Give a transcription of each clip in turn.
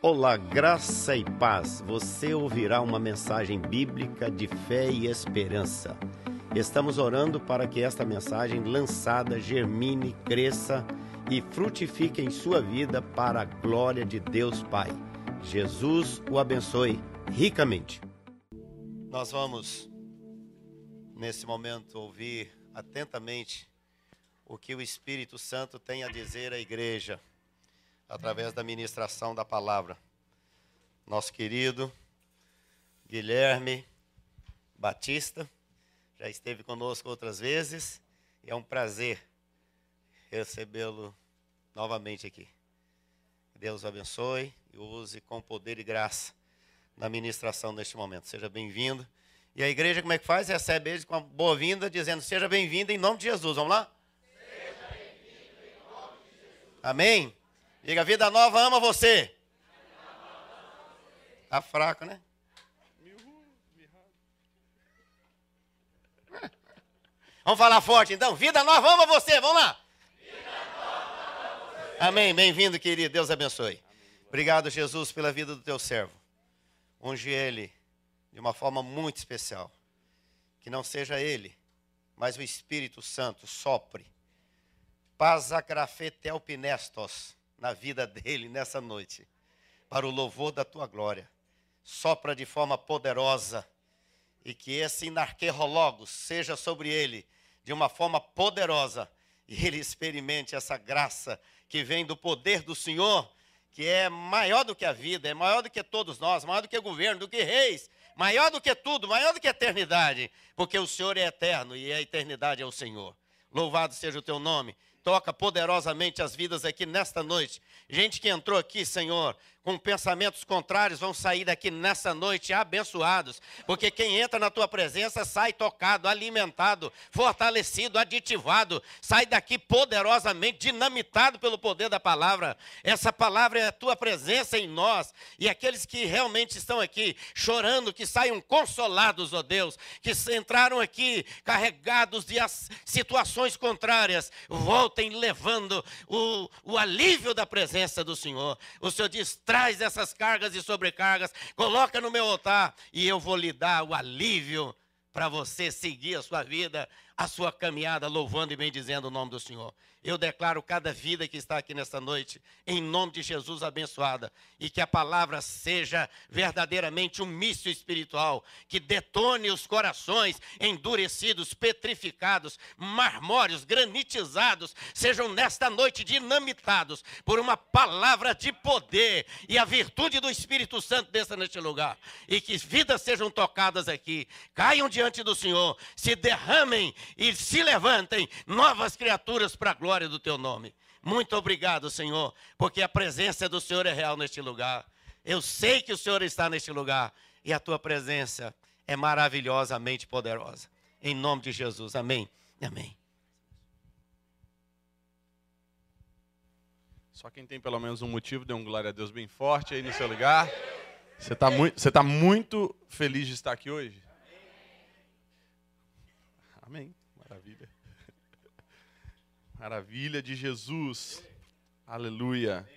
Olá, graça e paz. Você ouvirá uma mensagem bíblica de fé e esperança. Estamos orando para que esta mensagem lançada germine, cresça e frutifique em sua vida para a glória de Deus Pai. Jesus o abençoe ricamente. Nós vamos, nesse momento, ouvir atentamente o que o Espírito Santo tem a dizer à igreja através da ministração da palavra. Nosso querido Guilherme Batista já esteve conosco outras vezes e é um prazer recebê-lo novamente aqui. Deus o abençoe e use com poder e graça na ministração neste momento. Seja bem-vindo. E a igreja, como é que faz? Recebe eles com uma boa-vinda, dizendo: Seja bem-vindo em nome de Jesus. Vamos lá? Seja bem-vindo em nome de Jesus. Amém? Diga, vida nova ama você. Tá fraco, né? Vamos falar forte então. Vida nova ama você. Vamos lá. Amém. Bem-vindo, querido. Deus abençoe. Obrigado, Jesus, pela vida do teu servo. Unge ele de uma forma muito especial. Que não seja ele, mas o Espírito Santo sopre. Pazacrafetelpinestos na vida dele nessa noite, para o louvor da tua glória. Sopra de forma poderosa e que esse inarquerologos seja sobre ele de uma forma poderosa e ele experimente essa graça que vem do poder do Senhor, que é maior do que a vida, é maior do que todos nós, maior do que governo, do que reis, maior do que tudo, maior do que a eternidade, porque o Senhor é eterno e a eternidade é o Senhor. Louvado seja o teu nome toca poderosamente as vidas aqui nesta noite. Gente que entrou aqui, Senhor, com pensamentos contrários vão sair daqui nessa noite abençoados, porque quem entra na tua presença sai tocado, alimentado, fortalecido, aditivado, sai daqui poderosamente dinamitado pelo poder da palavra. Essa palavra é a tua presença em nós, e aqueles que realmente estão aqui chorando, que saiam consolados, ó Deus, que entraram aqui carregados de situações contrárias, voltem levando o, o alívio da presença do Senhor. O Senhor diz: traz essas cargas e sobrecargas, coloca no meu altar e eu vou lhe dar o alívio para você seguir a sua vida, a sua caminhada, louvando e bendizendo o nome do Senhor. Eu declaro cada vida que está aqui nesta noite, em nome de Jesus abençoada, e que a palavra seja verdadeiramente um míssil espiritual, que detone os corações endurecidos, petrificados, marmóreos, granitizados, sejam nesta noite dinamitados por uma palavra de poder e a virtude do Espírito Santo desça neste lugar, e que vidas sejam tocadas aqui, caiam diante do Senhor, se derramem e se levantem novas criaturas para a glória do teu nome. Muito obrigado, Senhor, porque a presença do Senhor é real neste lugar. Eu sei que o Senhor está neste lugar e a tua presença é maravilhosamente poderosa. Em nome de Jesus. Amém. Amém. Só quem tem pelo menos um motivo, dê um glória a Deus bem forte aí no seu lugar. Você está muito, tá muito feliz de estar aqui hoje? Amém. Maravilha. Maravilha de Jesus. Aleluia.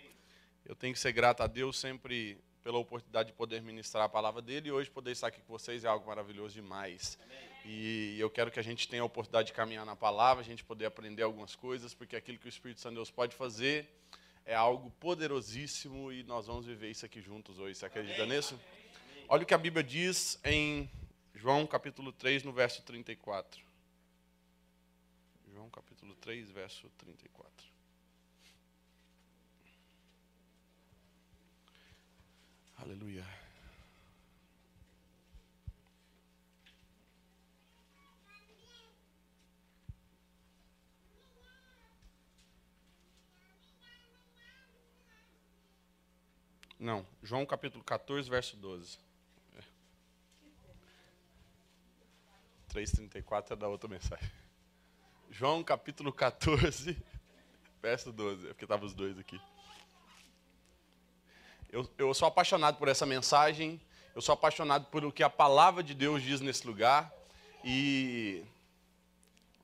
Eu tenho que ser grato a Deus sempre pela oportunidade de poder ministrar a palavra dele e hoje poder estar aqui com vocês é algo maravilhoso demais. E eu quero que a gente tenha a oportunidade de caminhar na palavra, a gente poder aprender algumas coisas, porque aquilo que o Espírito Santo de Deus pode fazer é algo poderosíssimo e nós vamos viver isso aqui juntos hoje. Você acredita nisso? Olha o que a Bíblia diz em João capítulo 3, no verso 34. João capítulo 3, verso 34. Aleluia. Não, João capítulo 14, verso 12. 3,34 é da outra mensagem. João capítulo 14, verso 12. É porque estavam os dois aqui. Eu, eu sou apaixonado por essa mensagem. Eu sou apaixonado por o que a palavra de Deus diz nesse lugar. E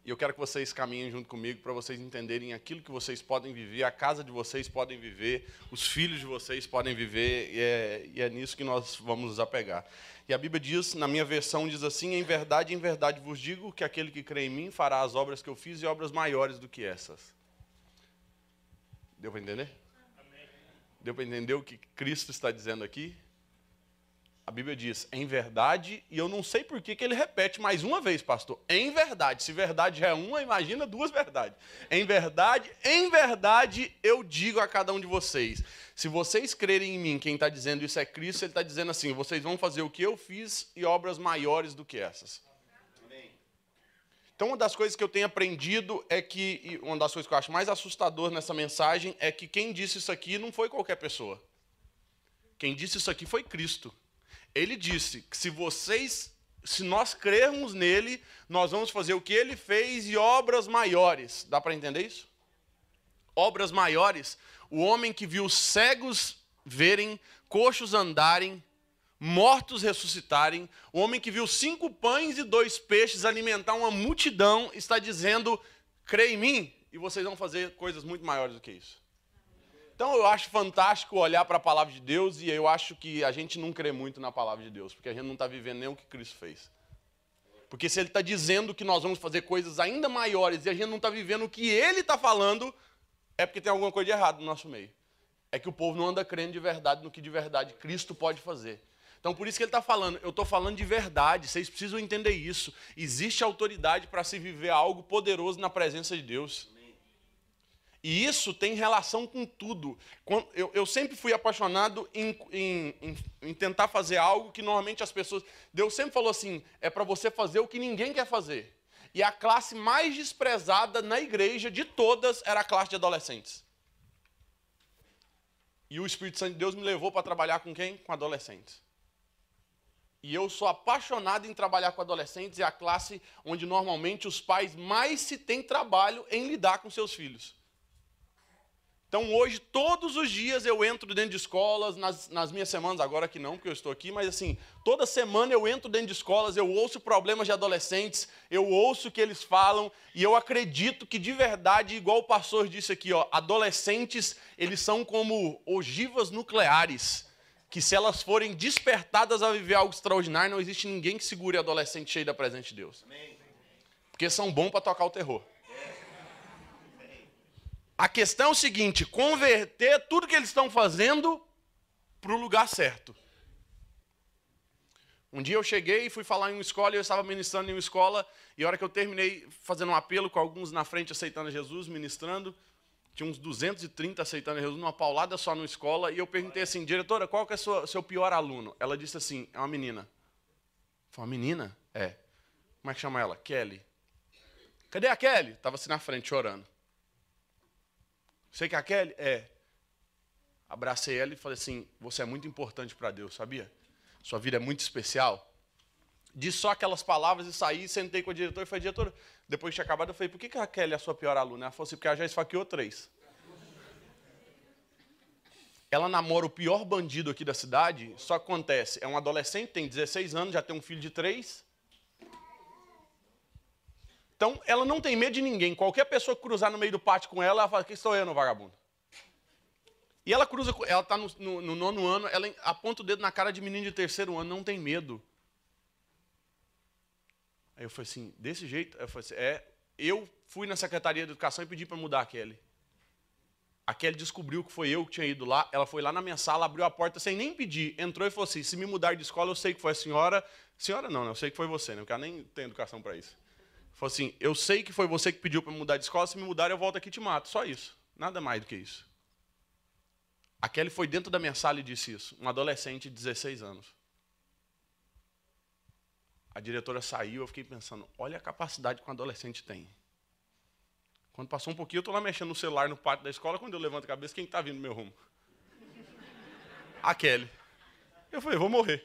E eu quero que vocês caminhem junto comigo para vocês entenderem aquilo que vocês podem viver, a casa de vocês podem viver, os filhos de vocês podem viver, e é, e é nisso que nós vamos nos apegar. E a Bíblia diz, na minha versão, diz assim: Em verdade, em verdade vos digo que aquele que crê em mim fará as obras que eu fiz e obras maiores do que essas. Deu para entender? Deu para entender o que Cristo está dizendo aqui? A Bíblia diz, em verdade, e eu não sei por que, que ele repete mais uma vez, pastor. Em verdade. Se verdade já é uma, imagina duas verdades. Em verdade, em verdade, eu digo a cada um de vocês. Se vocês crerem em mim, quem está dizendo isso é Cristo, ele está dizendo assim: vocês vão fazer o que eu fiz e obras maiores do que essas. Então, uma das coisas que eu tenho aprendido é que, uma das coisas que eu acho mais assustador nessa mensagem é que quem disse isso aqui não foi qualquer pessoa. Quem disse isso aqui foi Cristo. Ele disse que se vocês, se nós crermos nele, nós vamos fazer o que ele fez e obras maiores. Dá para entender isso? Obras maiores. O homem que viu cegos verem, coxos andarem, mortos ressuscitarem, o homem que viu cinco pães e dois peixes alimentar uma multidão, está dizendo: crê em mim e vocês vão fazer coisas muito maiores do que isso. Então eu acho fantástico olhar para a palavra de Deus e eu acho que a gente não crê muito na palavra de Deus, porque a gente não está vivendo nem o que Cristo fez. Porque se Ele está dizendo que nós vamos fazer coisas ainda maiores e a gente não está vivendo o que Ele está falando, é porque tem alguma coisa de errado no nosso meio. É que o povo não anda crendo de verdade no que de verdade Cristo pode fazer. Então, por isso que ele está falando, eu estou falando de verdade, vocês precisam entender isso. Existe autoridade para se viver algo poderoso na presença de Deus. E isso tem relação com tudo. Eu, sempre fui apaixonado em, em, em, em, tentar fazer algo que normalmente as pessoas. Deus sempre falou assim: é para você fazer o que ninguém quer fazer. E a classe mais desprezada na igreja de todas era a classe de adolescentes. E o Espírito Santo de Deus me levou para trabalhar com quem? Com adolescentes. E eu sou apaixonado em trabalhar com adolescentes, é a classe onde normalmente os pais mais se têm trabalho em lidar com seus filhos. Então hoje, todos os dias eu entro dentro de escolas, nas, nas, minhas semanas, agora que não, porque eu estou aqui, mas assim, toda semana eu entro dentro de escolas, eu ouço problemas de adolescentes, eu ouço o que eles falam, e eu acredito que de verdade, igual o pastor disse aqui, ó, adolescentes, eles são como ogivas nucleares, que se elas forem despertadas a viver algo extraordinário, não existe ninguém que segure adolescente cheio da presença de Deus. Porque são bons para tocar o terror. A questão é o seguinte: converter tudo que eles estão fazendo para o lugar certo. Um dia eu cheguei e fui falar em uma escola, e eu estava ministrando em uma escola, e a hora que eu terminei fazendo um apelo com alguns na frente aceitando Jesus, ministrando, tinha uns 230 aceitando Jesus, numa paulada só na escola, e eu perguntei assim, diretora, qual que é o seu pior aluno? Ela disse assim, é uma menina. Foi uma menina? É. Como é que chama ela? Kelly. Cadê a Kelly? Estava assim na frente, chorando. Sei que a Kelly é. Abracei ela e falei assim: Você é muito importante para Deus, sabia? Sua vida é muito especial. Disse só aquelas palavras e saí, sentei com a diretora e falei: Diretora, depois de acabado, eu falei: Por que, a Kelly é a sua pior aluna? Ela falou assim: Porque ela já esfaqueou três. Ela namora o pior bandido aqui da cidade, só que acontece: é um adolescente, tem 16 anos, já tem um filho de três então, ela não tem medo de ninguém. Qualquer pessoa que cruzar no meio do pátio com ela, ela fala, quem sou eu, no vagabundo? E ela cruza, ela está no, no, no, nono ano, ela aponta o dedo na cara de menino de terceiro ano, não tem medo. Aí eu falei assim, desse jeito? Eu falei assim, é, eu fui na Secretaria de Educação e pedi para mudar a Kelly. A Kelly descobriu que foi eu que tinha ido lá, ela foi lá na minha sala, abriu a porta sem nem pedir, entrou e falou assim, se me mudar de escola, eu sei que foi a senhora, senhora não, né? eu sei que foi você, né? ela nem tem educação para isso. Falou assim: Eu sei que foi você que pediu para mudar de escola, se me mudar eu volto aqui e te mato. Só isso. Nada mais do que isso. A Kelly foi dentro da minha sala e disse isso. Um adolescente de 16 anos. A diretora saiu, eu fiquei pensando: olha a capacidade que um adolescente tem. Quando passou um pouquinho, eu estou lá mexendo no celular no pátio da escola. Quando eu levanto a cabeça, quem está vindo no meu rumo? A Kelly. Eu falei: vou morrer.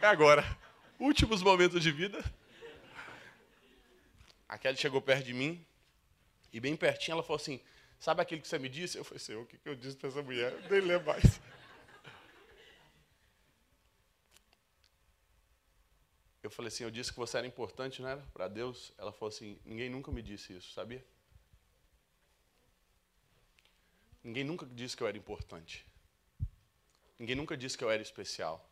É agora. Últimos momentos de vida. A Kelly chegou perto de mim, e bem pertinho ela falou assim, sabe aquilo que você me disse? Eu falei, Senhor, o que eu disse para essa mulher? Eu nem lembro mais. Eu falei assim, eu disse que você era importante, não era? Para Deus. Ela falou assim, ninguém nunca me disse isso, sabia? Ninguém nunca disse que eu era importante. Ninguém nunca disse que eu era especial.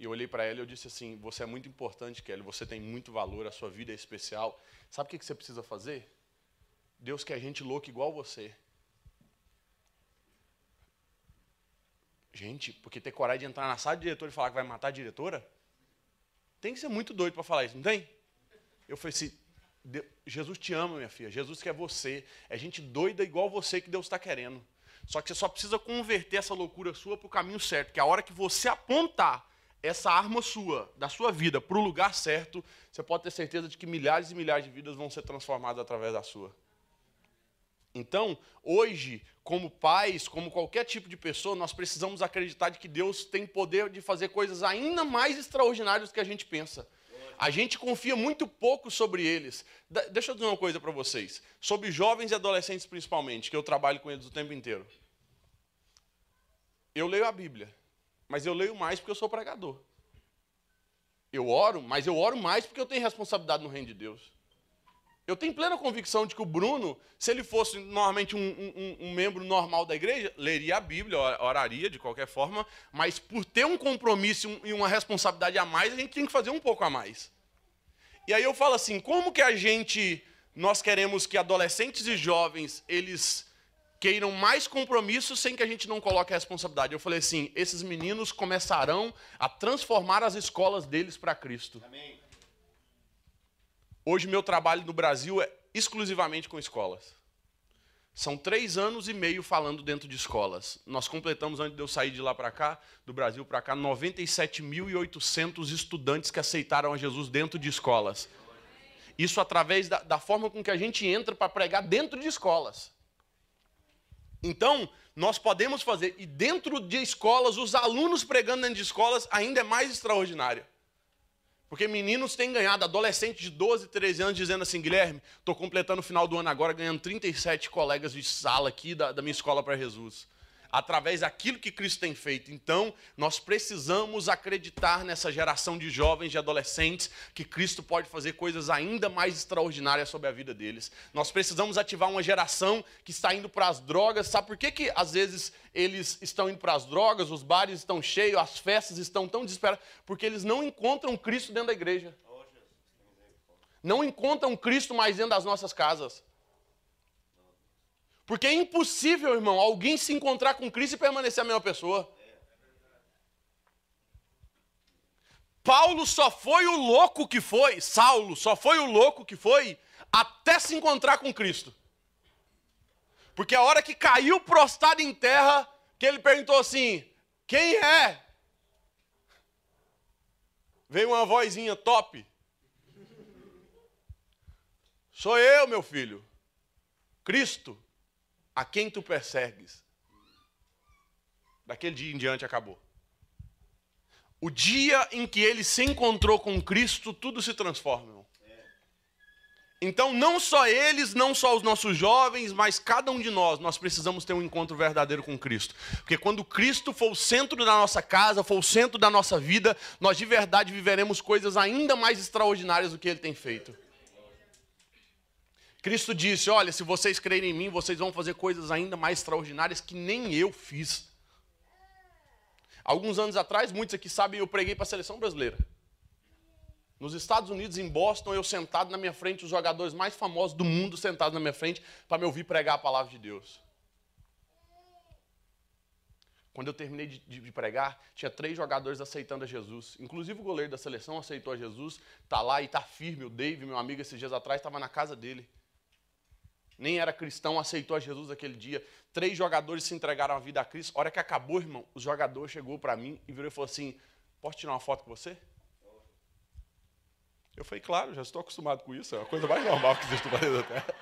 E eu olhei para ela e eu disse assim: Você é muito importante, Kelly. Você tem muito valor. A sua vida é especial. Sabe o que você precisa fazer? Deus quer gente louca igual você. Gente, porque ter coragem de entrar na sala de diretor e falar que vai matar a diretora? Tem que ser muito doido para falar isso, não tem? Eu falei assim: Jesus te ama, minha filha. Jesus quer você. É gente doida igual você que Deus está querendo. Só que você só precisa converter essa loucura sua para o caminho certo. Que a hora que você apontar essa arma sua, da sua vida, para o lugar certo, você pode ter certeza de que milhares e milhares de vidas vão ser transformadas através da sua. Então, hoje, como pais, como qualquer tipo de pessoa, nós precisamos acreditar de que Deus tem poder de fazer coisas ainda mais extraordinárias do que a gente pensa. A gente confia muito pouco sobre eles. Deixa eu dizer uma coisa para vocês. Sobre jovens e adolescentes, principalmente, que eu trabalho com eles o tempo inteiro. Eu leio a Bíblia, mas eu leio mais porque eu sou pregador. Eu oro, mas eu oro mais porque eu tenho responsabilidade no reino de Deus. Eu tenho plena convicção de que o Bruno, se ele fosse normalmente um, um, um, membro normal da igreja, leria a Bíblia, oraria de qualquer forma, mas por ter um compromisso e uma responsabilidade a mais, a gente tem que fazer um pouco a mais. E aí eu falo assim, como que a gente, nós queremos que adolescentes e jovens, eles queiram mais compromisso sem que a gente não coloque a responsabilidade. Eu falei assim, esses meninos começarão a transformar as escolas deles para Cristo. Amém. Hoje, meu trabalho no Brasil é exclusivamente com escolas. São três anos e meio falando dentro de escolas. Nós completamos, antes de eu sair de lá para cá, do Brasil para cá, 97.800 estudantes que aceitaram a Jesus dentro de escolas. Isso através da, da forma com que a gente entra para pregar dentro de escolas. Então, nós podemos fazer, e dentro de escolas, os alunos pregando dentro de escolas ainda é mais extraordinário. Porque meninos têm ganhado, adolescentes de 12, 13 anos, dizendo assim: Guilherme, estou completando o final do ano agora, ganhando 37 colegas de sala aqui da, da minha escola para Jesus através daquilo que Cristo tem feito. Então, nós precisamos acreditar nessa geração de jovens, de adolescentes, que Cristo pode fazer coisas ainda mais extraordinárias sobre a vida deles. Nós precisamos ativar uma geração que está indo para as drogas. Sabe por que, que às vezes eles estão indo para as drogas, os bares estão cheios, as festas estão tão desesperadas? Porque eles não encontram Cristo dentro da igreja. Não encontram Cristo mais dentro das nossas casas. Porque é impossível, irmão, alguém se encontrar com Cristo e permanecer a mesma pessoa. Paulo só foi o louco que foi, Saulo só foi o louco que foi até se encontrar com Cristo. Porque a hora que caiu prostrado em terra, que ele perguntou assim: Quem é? Veio uma vozinha top. Sou eu, meu filho. Cristo a quem tu persegues. Daquele dia em diante acabou. O dia em que ele se encontrou com Cristo, tudo se transforma, irmão. Então, não só eles, não só os nossos jovens, mas cada um de nós, nós precisamos ter um encontro verdadeiro com Cristo. Porque quando Cristo for o centro da nossa casa, for o centro da nossa vida, nós de verdade viveremos coisas ainda mais extraordinárias do que ele tem feito. Cristo disse: Olha, se vocês crerem em mim, vocês vão fazer coisas ainda mais extraordinárias que nem eu fiz. Alguns anos atrás, muitos aqui sabem, eu preguei para a seleção brasileira. Nos Estados Unidos, em Boston, eu sentado na minha frente, os jogadores mais famosos do mundo sentados na minha frente, para me ouvir pregar a palavra de Deus. Quando eu terminei de, de, pregar, tinha três jogadores aceitando a Jesus. Inclusive o goleiro da seleção aceitou a Jesus, está lá e está firme. O Dave, meu amigo, esses dias atrás, estava na casa dele nem era cristão, aceitou a Jesus aquele dia. Três jogadores se entregaram a vida a Cristo. A hora que acabou, irmão, o jogador chegou para mim e virou e falou assim: Posso tirar uma foto com você? Eu falei, claro, já estou acostumado com isso, é a coisa mais normal que existe no planeta Terra.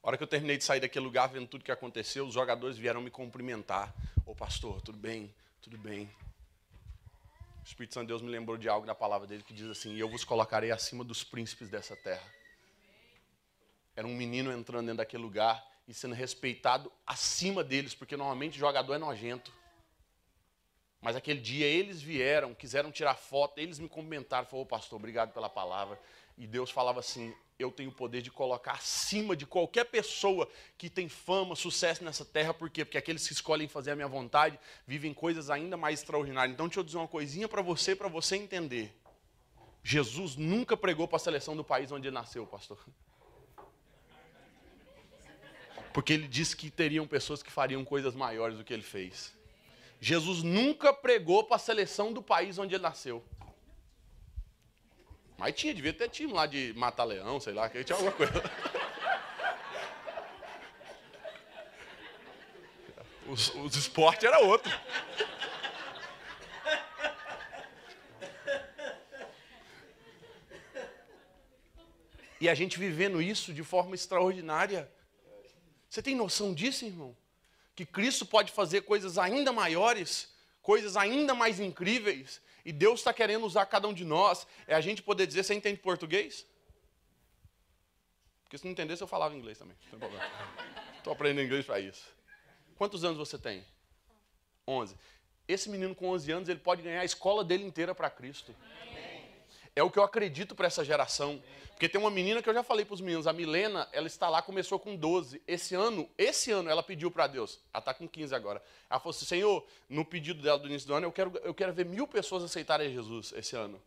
A hora que eu terminei de sair daquele lugar, vendo tudo que aconteceu, os jogadores vieram me cumprimentar. Ô pastor, tudo bem? Tudo bem. O Espírito Santo de Deus me lembrou de algo na palavra dele que diz assim: E eu vos colocarei acima dos príncipes dessa terra. Era um menino entrando dentro daquele lugar e sendo respeitado acima deles, porque normalmente jogador é nojento. Mas aquele dia eles vieram, quiseram tirar foto, eles me comentaram, falou, pastor, obrigado pela palavra. E Deus falava assim: eu tenho o poder de colocar acima de qualquer pessoa que tem fama, sucesso nessa terra, por quê? Porque aqueles que escolhem fazer a minha vontade vivem coisas ainda mais extraordinárias. Então, deixa eu dizer uma coisinha para você, para você entender. Jesus nunca pregou para a seleção do país onde ele nasceu, pastor. Porque ele disse que teriam pessoas que fariam coisas maiores do que ele fez. Jesus nunca pregou para a seleção do país onde ele nasceu. Mas tinha, devia ter time lá de matar leão, sei lá, que tinha alguma coisa. Os, os esportes era outro. E a gente vivendo isso de forma extraordinária. Você tem noção disso, irmão? Que Cristo pode fazer coisas ainda maiores, coisas ainda mais incríveis, e Deus está querendo usar cada um de nós. É a gente poder dizer: você entende português? Porque se não entendesse, eu falava inglês também. Não tem problema. Estou aprendendo inglês para isso. Quantos anos você tem? 11. Esse menino com 11 anos, ele pode ganhar a escola dele inteira para Cristo. É o que eu acredito para essa geração. Porque tem uma menina que eu já falei para os meninos, a Milena, ela está lá, começou com 12. Esse ano, esse ano, ela pediu para Deus. Ela está com 15 agora. Ela falou assim: Senhor, no pedido dela do início do ano, eu quero, eu quero ver mil pessoas aceitarem Jesus esse ano.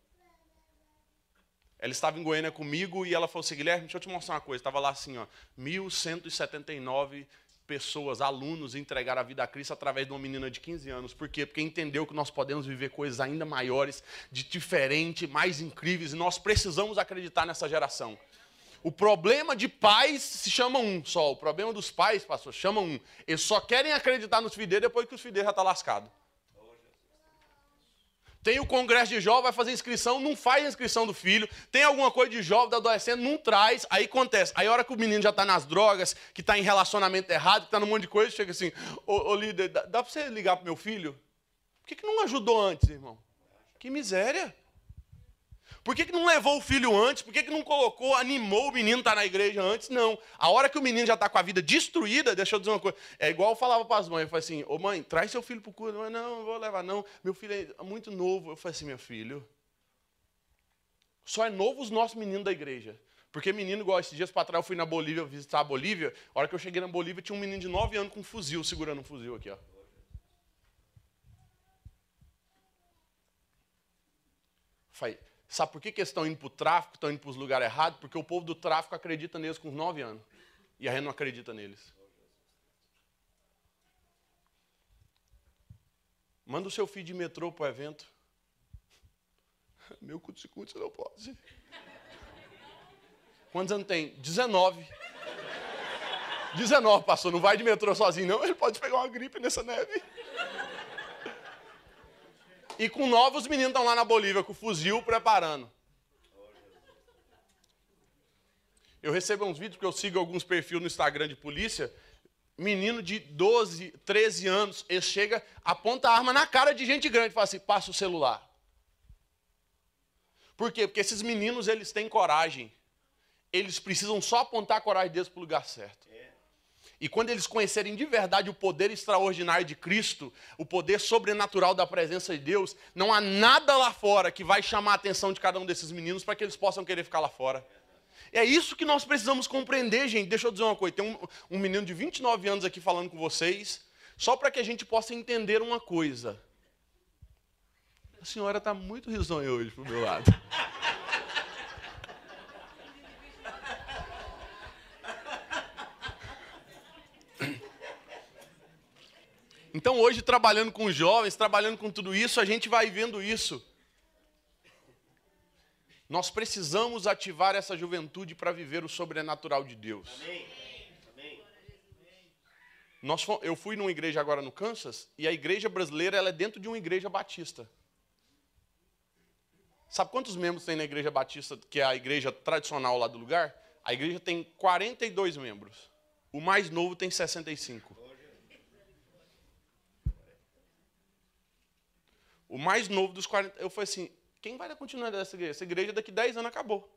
Ela estava em Goiânia comigo e ela falou assim: Guilherme, deixa eu te mostrar uma coisa. Estava lá assim, ó, 1179 pessoas, alunos, entregaram a vida a Cristo através de uma menina de 15 anos. Por quê? Porque entendeu que nós podemos viver coisas ainda maiores, de diferente, mais incríveis, e nós precisamos acreditar nessa geração. O problema de pais se chama um só. O problema dos pais, pastor, chama um. Eles só querem acreditar nos filhos depois que os filhos já estão tá lascados. Tem o congresso de jovem, vai fazer inscrição, não faz a inscrição do filho. Tem alguma coisa de jovem, da adolescente, não traz. Aí acontece. Aí a hora que o menino já está nas drogas, que está em relacionamento errado, que está num monte de coisa, chega assim, ô, ô líder, dá, dá você ligar para meu filho? Por que, que não ajudou antes, irmão? Que miséria. Por que, que não levou o filho antes? Por que, que não colocou, animou o menino a estar na igreja antes? Não. A hora que o menino já está com a vida destruída, deixa eu dizer uma coisa. É igual eu falava para as mães, eu falei assim, ô mãe, traz seu filho para o culto. Não, não vou levar não. Meu filho é muito novo. Eu falei assim, meu filho, só é novo os nossos meninos da igreja. Porque menino, igual esses dias para trás, eu fui na Bolívia visitar a Bolívia. A hora que eu cheguei na Bolívia, tinha um menino de 9 anos com um fuzil, segurando um fuzil aqui, ó. Falei, Sabe por que, que eles estão indo para o tráfico, estão indo para os lugares errados? Porque o povo do tráfico acredita neles com 9 anos. E a gente não acredita neles. Manda o seu filho de metrô para o evento. Meu cuti você não pode. Quantos anos tem? 19. 19, pastor. Não vai de metrô sozinho, não. Ele pode pegar uma gripe nessa neve. E com novos meninos estão lá na Bolívia com fuzil preparando. Eu recebo uns vídeos, porque eu sigo alguns perfis no Instagram de polícia. Menino de 12, 13 anos, ele chega, aponta a arma na cara de gente grande e fala assim: passa o celular. Por quê? Porque esses meninos, eles têm coragem. Eles precisam só apontar a coragem deles para o lugar certo. E quando eles conhecerem de verdade o poder extraordinário de Cristo, o poder sobrenatural da presença de Deus, não há nada lá fora que vai chamar a atenção de cada um desses meninos para que eles possam querer ficar lá fora. É isso que nós precisamos compreender, gente. Deixa eu dizer uma coisa: tem um, um menino de 29 anos aqui falando com vocês, só para que a gente possa entender uma coisa. A senhora está muito risonha hoje pro meu lado. Então, hoje, trabalhando com jovens, trabalhando com tudo isso, a gente vai vendo isso. Nós precisamos ativar essa juventude para viver o sobrenatural de Deus. Amém. Nós, eu fui numa igreja agora no Kansas e a igreja brasileira ela é dentro de uma igreja batista. Sabe quantos membros tem na igreja batista, que é a igreja tradicional lá do lugar? A igreja tem 42 membros. O mais novo tem 65. O mais novo dos 40. Eu falei assim: quem vai dar continuidade dessa igreja? Essa igreja daqui 10 anos acabou.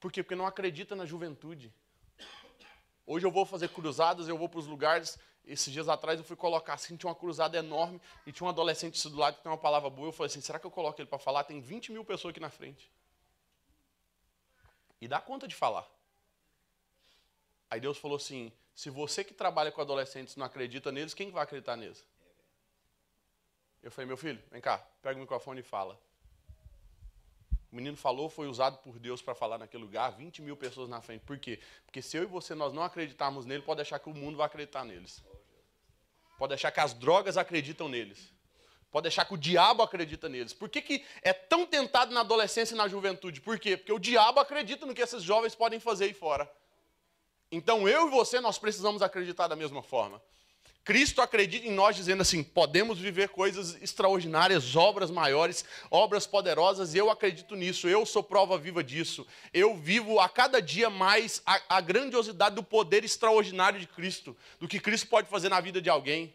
Por quê? Porque não acredita na juventude. Hoje eu vou fazer cruzadas, eu vou para os lugares. Esses dias atrás eu fui colocar assim, tinha uma cruzada enorme e tinha um adolescente do lado que tem uma palavra boa. Eu falei assim: será que eu coloco ele para falar? Tem 20 mil pessoas aqui na frente. E dá conta de falar. Aí Deus falou assim: se você que trabalha com adolescentes não acredita neles, quem vai acreditar neles? Eu falei, meu filho, vem cá, pega o microfone e fala. O menino falou, foi usado por Deus para falar naquele lugar, 20 mil pessoas na frente. Por quê? Porque se eu e você nós não acreditarmos nele, pode achar que o mundo vai acreditar neles. Pode achar que as drogas acreditam neles. Pode achar que o diabo acredita neles. Por que, que é tão tentado na adolescência e na juventude? Por quê? Porque o diabo acredita no que esses jovens podem fazer aí fora. Então eu e você, nós precisamos acreditar da mesma forma. Cristo acredita em nós dizendo assim: podemos viver coisas extraordinárias, obras maiores, obras poderosas, e eu acredito nisso, eu sou prova viva disso. Eu vivo a cada dia mais a, a grandiosidade do poder extraordinário de Cristo, do que Cristo pode fazer na vida de alguém.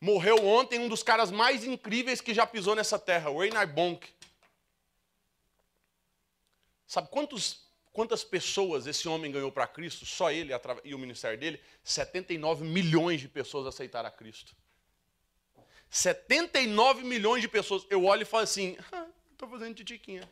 Morreu ontem um dos caras mais incríveis que já pisou nessa terra, Reinhard Bonk. Sabe quantos Quantas pessoas esse homem ganhou para Cristo? Só ele e o ministério dele? 79 milhões de pessoas aceitaram a Cristo. 79 milhões de pessoas. Eu olho e falo assim: estou ah, fazendo titiquinha.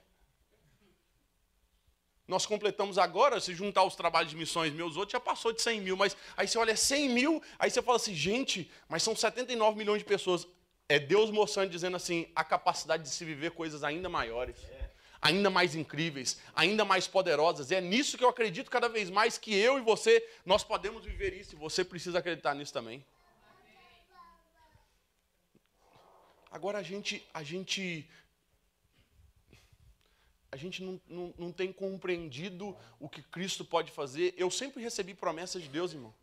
Nós completamos agora, se juntar os trabalhos de missões meus outros, já passou de 100 mil. Mas aí você olha 100 mil, aí você fala assim: gente, mas são 79 milhões de pessoas. É Deus mostrando, dizendo assim, a capacidade de se viver coisas ainda maiores ainda mais incríveis, ainda mais poderosas. E é nisso que eu acredito cada vez mais que eu e você, nós podemos viver isso. E você precisa acreditar nisso também. Agora a gente, a gente, a gente não, não, não tem compreendido o que Cristo pode fazer. Eu sempre recebi promessas de Deus, irmão.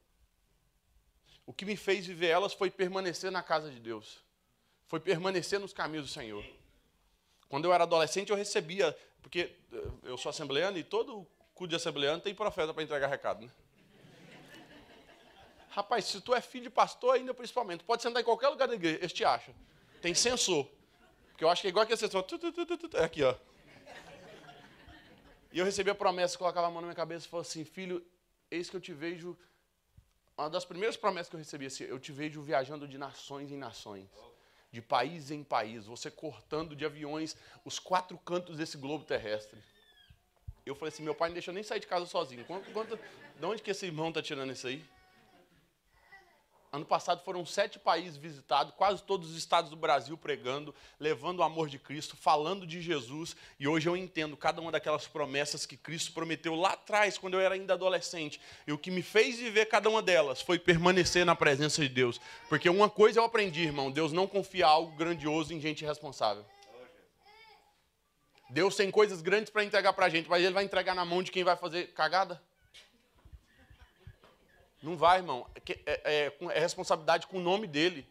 O que me fez viver elas foi permanecer na casa de Deus, foi permanecer nos caminhos do Senhor. Quando eu era adolescente, eu recebia, porque eh, eu sou assembleano e todo culto de assembleano tem profeta para entregar recado, né? Rapaz, se tu é filho de pastor, ainda principalmente, pode sentar em qualquer lugar da igreja, eles te acham. Tem sensor. Porque eu acho que é igual aquele sensor. É aqui, ó. E eu recebi a promessa, colocava a mão na minha cabeça e falou assim: Filho, eis que eu te vejo. Uma das primeiras promessas que eu recebi, assim, eu te vejo viajando de nações em nações de país em país, você cortando de aviões os quatro cantos desse globo terrestre. Eu falei assim, meu pai não deixa eu nem sair de casa sozinho. Quanto, quanto, de onde que esse irmão está tirando isso aí? Ano passado foram sete países visitados, quase todos os estados do Brasil pregando, levando o amor de Cristo, falando de Jesus. E hoje eu entendo cada uma daquelas promessas que Cristo prometeu lá atrás, quando eu era ainda adolescente. E o que me fez viver cada uma delas foi permanecer na presença de Deus. Porque uma coisa eu aprendi, irmão: Deus não confia algo grandioso em gente irresponsável. Deus tem coisas grandes para entregar para a gente, mas Ele vai entregar na mão de quem vai fazer cagada? Não vai, irmão. É, é, é, responsabilidade com o nome dele.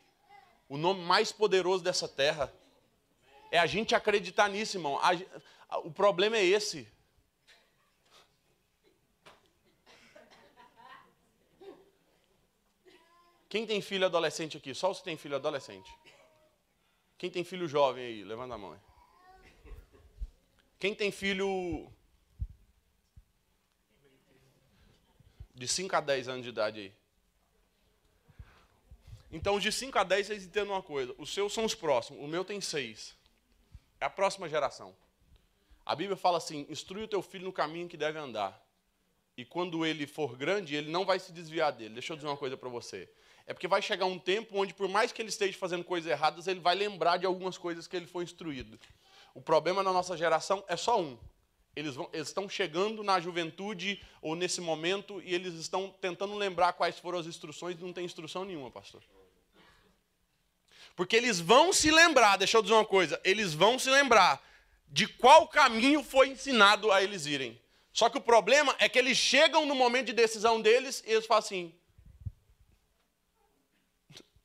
O nome mais poderoso dessa terra. É a gente acreditar nisso, irmão. A, a, o problema é esse. Quem tem filho adolescente aqui? Só você tem filho adolescente. Quem tem filho jovem aí? Levanta a mão. Quem tem filho De 5 a 10 anos de idade aí. Então, de 5 a 10, vocês entendem uma coisa. Os seus são os próximos. O meu tem 6. É a próxima geração. A Bíblia fala assim: instrui o teu filho no caminho que deve andar. E quando ele for grande, ele não vai se desviar dele. Deixa eu dizer uma coisa para você. É porque vai chegar um tempo onde, por mais que ele esteja fazendo coisas erradas, ele vai lembrar de algumas coisas que ele foi instruído. O problema na nossa geração é só um: eles, vão, eles estão chegando na juventude ou nesse momento e eles estão tentando lembrar quais foram as instruções e não tem instrução nenhuma, pastor. Porque eles vão se lembrar, deixa eu dizer uma coisa, eles vão se lembrar de qual caminho foi ensinado a eles irem. Só que o problema é que eles chegam no momento de decisão deles e eles falam assim: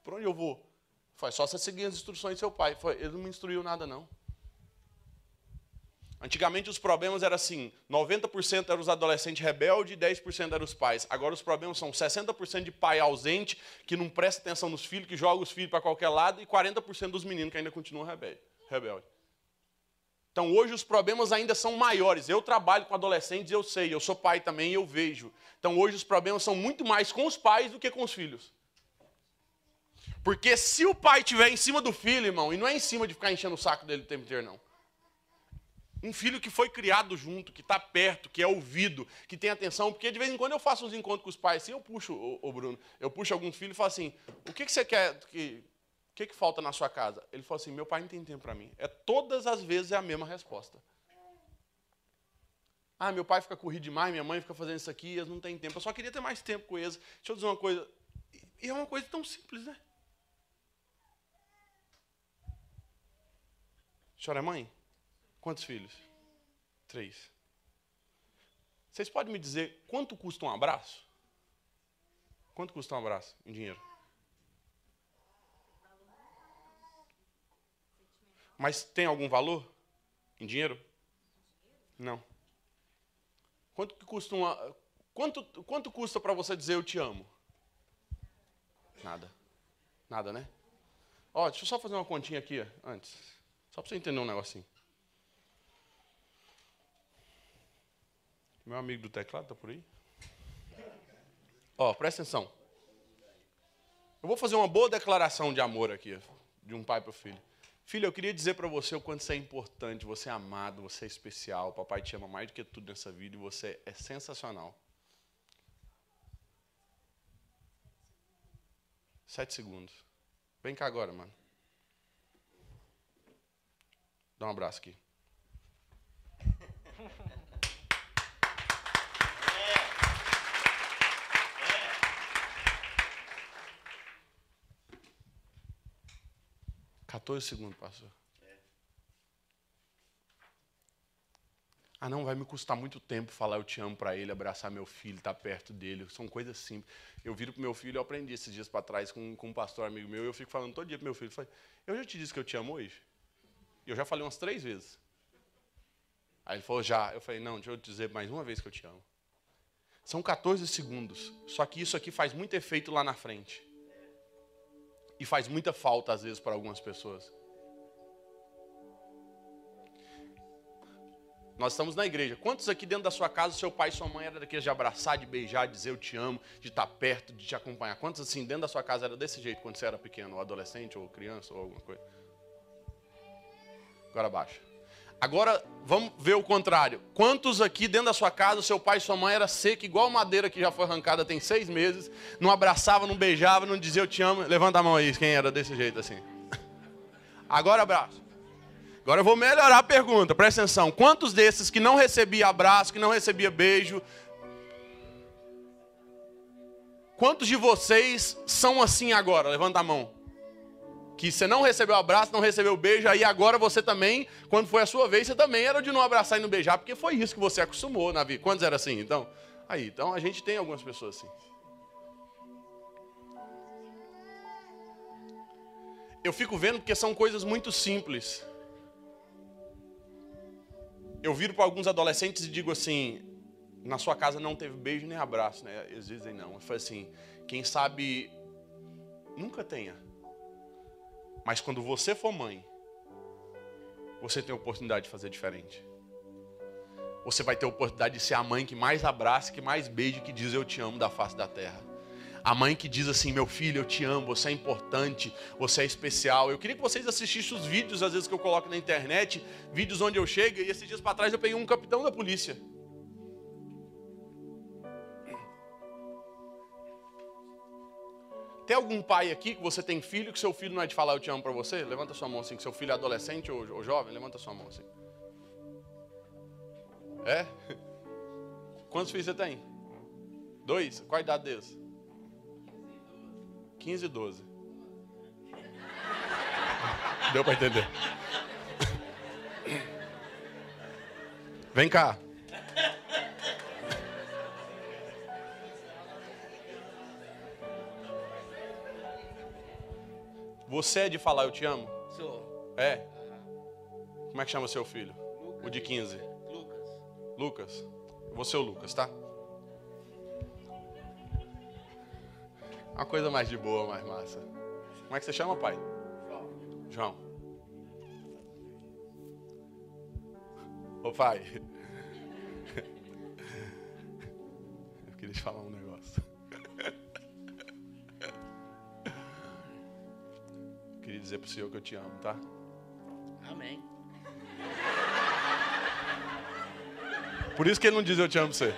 por onde eu vou? Foi só você seguir as instruções do seu pai. Ele não me instruiu nada, não. Antigamente os problemas eram assim: 90% eram os adolescentes rebeldes e 10% eram os pais. Agora os problemas são 60% de pai ausente, que não presta atenção nos filhos, que joga os filhos para qualquer lado, e 40% dos meninos que ainda continuam rebeldes. Rebelde. Então hoje os problemas ainda são maiores. Eu trabalho com adolescentes, eu sei, eu sou pai também, eu vejo. Então hoje os problemas são muito mais com os pais do que com os filhos. Porque se o pai estiver em cima do filho, irmão, e não é em cima de ficar enchendo o saco dele o tempo inteiro, não. Um filho que foi criado junto, que está perto, que é ouvido, que tem atenção, porque de vez em quando eu faço uns encontros com os pais assim, eu puxo, o Bruno, eu puxo algum filho e falo assim, o que, que você quer, que, o que, que falta na sua casa? Ele falou assim, meu pai não tem tempo para mim. É todas as vezes é a mesma resposta. Ah, meu pai fica corrido demais, minha mãe fica fazendo isso aqui, eles não têm tempo. Eu só queria ter mais tempo com eles. Deixa eu dizer uma coisa, e é uma coisa tão simples, né? A senhora é mãe? Quantos filhos? Três. Vocês podem me dizer quanto custa um abraço? Quanto custa um abraço em dinheiro? Mas tem algum valor em dinheiro? Não. Quanto que custa uma quanto quanto custa para você dizer eu te amo? Nada. Nada, né? Ó, deixa eu só fazer uma continha aqui antes. Só para você entender um negocinho. Meu amigo do teclado está por aí? Ó, presta atenção. Eu vou fazer uma boa declaração de amor aqui, de um pai para o filho. Filho, eu queria dizer para você o quanto você é importante, você é amado, você é especial. Papai te ama mais do que tudo nessa vida e você é sensacional. Sete segundos. Vem cá agora, mano. Dá um abraço aqui. 14 segundos, pastor. Ah, não, vai me custar muito tempo falar eu te amo para ele, abraçar meu filho, estar tá perto dele. São coisas simples. Eu viro para meu filho, eu aprendi esses dias para trás com, com um pastor amigo meu, e eu fico falando todo dia para meu filho. Eu, eu já te disse que eu te amo hoje? Eu já falei umas três vezes. Aí ele falou, já. Eu falei, não, deixa eu te dizer mais uma vez que eu te amo. São 14 segundos. Só que isso aqui faz muito efeito lá na frente. E faz muita falta, às vezes, para algumas pessoas. Nós estamos na igreja. Quantos aqui dentro da sua casa, seu pai e sua mãe era daqueles de abraçar, de beijar, de dizer eu te amo, de estar perto, de te acompanhar? Quantos assim dentro da sua casa era desse jeito quando você era pequeno, ou adolescente, ou criança, ou alguma coisa? Agora baixa. Agora vamos ver o contrário. Quantos aqui dentro da sua casa, seu pai e sua mãe era seco, igual madeira que já foi arrancada tem seis meses, não abraçava, não beijava, não dizia eu te amo? Levanta a mão aí, quem era desse jeito assim. Agora abraço. Agora eu vou melhorar a pergunta, presta atenção. Quantos desses que não recebia abraço, que não recebia beijo, quantos de vocês são assim agora? Levanta a mão que você não recebeu abraço, não recebeu beijo, aí agora você também, quando foi a sua vez, você também era de não abraçar e não beijar, porque foi isso que você acostumou na vida. Quantos era assim? Então, aí, então a gente tem algumas pessoas assim. Eu fico vendo porque são coisas muito simples. Eu viro para alguns adolescentes e digo assim: na sua casa não teve beijo nem abraço, né? Eles dizem não. Eu falo assim: quem sabe nunca tenha. Mas quando você for mãe, você tem a oportunidade de fazer diferente. Você vai ter a oportunidade de ser a mãe que mais abraça, que mais beija, que diz eu te amo da face da terra. A mãe que diz assim: meu filho, eu te amo, você é importante, você é especial. Eu queria que vocês assistissem os vídeos, às vezes, que eu coloco na internet, vídeos onde eu chego, e esses dias para trás eu peguei um capitão da polícia. Tem algum pai aqui que você tem filho que seu filho não é de falar eu te amo para você? Levanta sua mão assim, que seu filho é adolescente ou, ou jovem, levanta sua mão assim. É? Quantos filhos você tem? Dois? Qual a idade deles? 15 e 12. Deu para entender. Vem cá. Você é de falar eu te amo? Sou. É? Como é que chama seu filho? Lucas. O de 15. Lucas. Lucas. Você é o Lucas, tá? Uma coisa mais de boa, mais massa. Como é que você chama, pai? João. João. Ô pai. Eu queria te falar um negócio. Dizer pro senhor que eu te amo, tá? Amém. Por isso que ele não diz eu te amo você.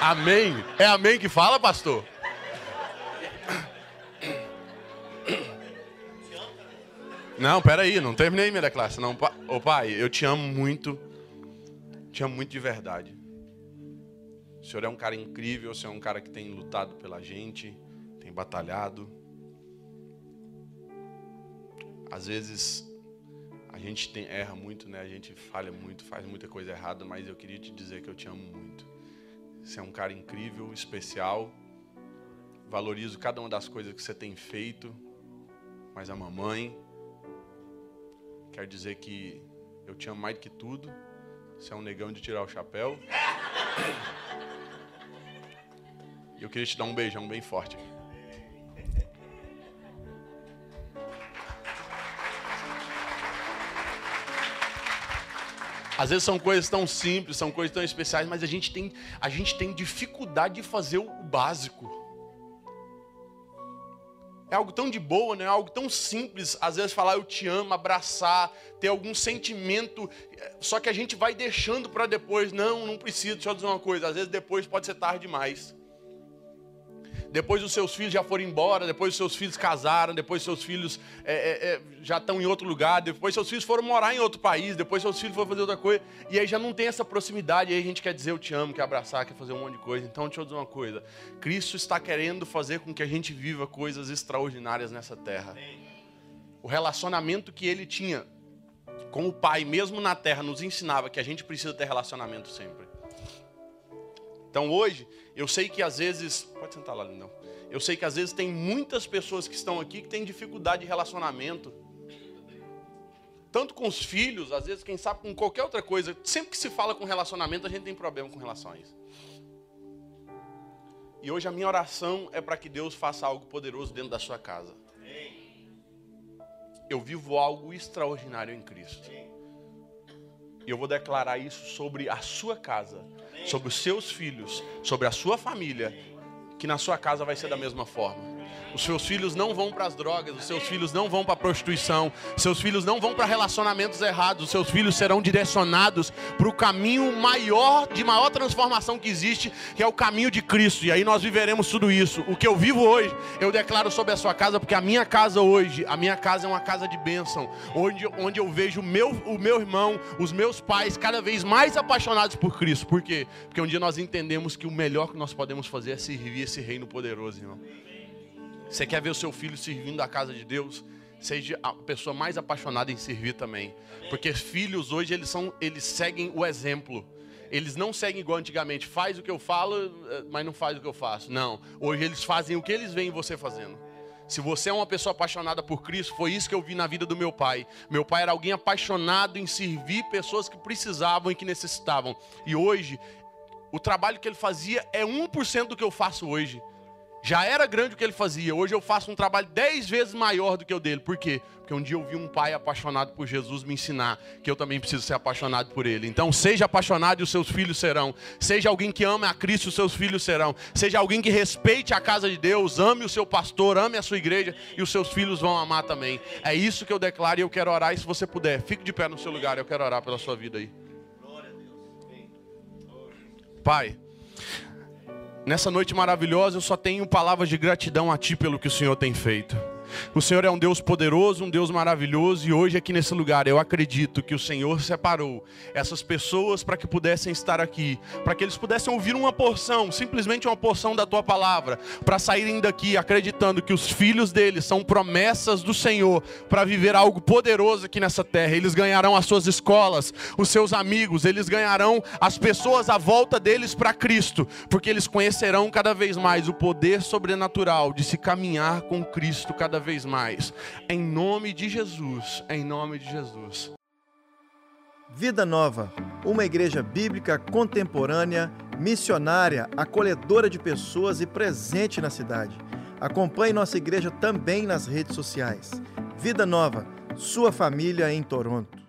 Amém? É amém que fala, pastor? Não, peraí, não terminei minha classe. Não, ô pai, eu te amo muito. Te amo muito de verdade. O senhor é um cara incrível, o senhor é um cara que tem lutado pela gente, tem batalhado. Às vezes a gente tem, erra muito, né? A gente falha muito, faz muita coisa errada, mas eu queria te dizer que eu te amo muito. Você é um cara incrível, especial. Valorizo cada uma das coisas que você tem feito. Mas a mamãe, quer dizer que eu te amo mais do que tudo. Você é um negão de tirar o chapéu. E eu queria te dar um beijão bem forte. Às vezes são coisas tão simples, são coisas tão especiais, mas a gente tem, a gente tem dificuldade de fazer o básico. É algo tão de boa, né? É algo tão simples, às vezes falar eu te amo, abraçar, ter algum sentimento, só que a gente vai deixando para depois. Não, não precisa, deixa eu dizer uma coisa, às vezes depois pode ser tarde demais depois os seus filhos já foram embora, depois os seus filhos casaram, depois seus filhos é, é, é, já estão em outro lugar, depois seus filhos foram morar em outro país, depois seus filhos foram fazer outra coisa, e aí já não tem essa proximidade, e aí a gente quer dizer eu te amo, quer abraçar, quer fazer um monte de coisa. Então deixa eu dizer uma coisa: Cristo está querendo fazer com que a gente viva coisas extraordinárias nessa terra. O relacionamento que ele tinha com o Pai, mesmo na terra, nos ensinava que a gente precisa ter relacionamento sempre. Então hoje, eu sei que às vezes. Pode sentar lá, lindão. Eu sei que às vezes tem muitas pessoas que estão aqui que têm dificuldade de relacionamento. Tanto com os filhos, às vezes, quem sabe, com qualquer outra coisa. Sempre que se fala com relacionamento, a gente tem problema com relação a isso. E hoje a minha oração é para que Deus faça algo poderoso dentro da sua casa. Eu vivo algo extraordinário em Cristo. E eu vou declarar isso sobre a sua casa, sobre os seus filhos, sobre a sua família, que na sua casa vai ser da mesma forma. Os seus filhos não vão para as drogas, os seus filhos não vão para a prostituição, seus filhos não vão para relacionamentos errados, os seus filhos serão direcionados para o caminho maior, de maior transformação que existe, que é o caminho de Cristo. E aí nós viveremos tudo isso. O que eu vivo hoje, eu declaro sobre a sua casa, porque a minha casa hoje, a minha casa é uma casa de bênção, onde, onde eu vejo o meu, o meu irmão, os meus pais cada vez mais apaixonados por Cristo. Por quê? Porque um dia nós entendemos que o melhor que nós podemos fazer é servir esse reino poderoso, irmão. Você quer ver o seu filho servindo a casa de Deus? Seja a pessoa mais apaixonada em servir também. Porque filhos hoje eles são, eles seguem o exemplo. Eles não seguem igual antigamente, faz o que eu falo, eh, mas não faz o que eu faço. Não. Hoje eles fazem o que eles veem você fazendo. Se você é uma pessoa apaixonada por Cristo, foi isso que eu vi na vida do meu pai. Meu pai era alguém apaixonado em servir pessoas que precisavam e que necessitavam. E hoje, o trabalho que ele fazia é 1% do que eu faço hoje. Já era grande o que ele fazia. Hoje eu faço um trabalho dez vezes maior do que o dele. Por quê? Porque um dia eu vi um pai apaixonado por Jesus me ensinar que eu também preciso ser apaixonado por ele. Então, seja apaixonado e os seus filhos serão. Seja alguém que ama a Cristo, os seus filhos serão. Seja alguém que respeite a casa de Deus, ame o seu pastor, ame a sua igreja e os seus filhos vão amar também. É isso que eu declaro e eu quero orar. E se você puder, fique de pé no seu lugar. Eu quero orar pela sua vida aí. Pai. Nessa noite maravilhosa, eu só tenho palavras de gratidão a Ti pelo que o Senhor tem feito. O Senhor é um Deus poderoso, um Deus maravilhoso, e hoje aqui nesse lugar eu acredito que o Senhor separou essas pessoas para que pudessem estar aqui, para que eles pudessem ouvir uma porção, simplesmente uma porção da tua palavra, para saírem daqui acreditando que os filhos deles são promessas do Senhor para viver algo poderoso aqui nessa terra. Eles ganharão as suas escolas, os seus amigos, eles ganharão as pessoas à volta deles para Cristo, porque eles conhecerão cada vez mais o poder sobrenatural de se caminhar com Cristo cada vez mais. Em nome de Jesus, em nome de Jesus. Vida Nova, uma igreja bíblica contemporânea, missionária, acolhedora de pessoas e presente na cidade. Acompanhe nossa igreja também nas redes sociais. Vida Nova, sua família em Toronto.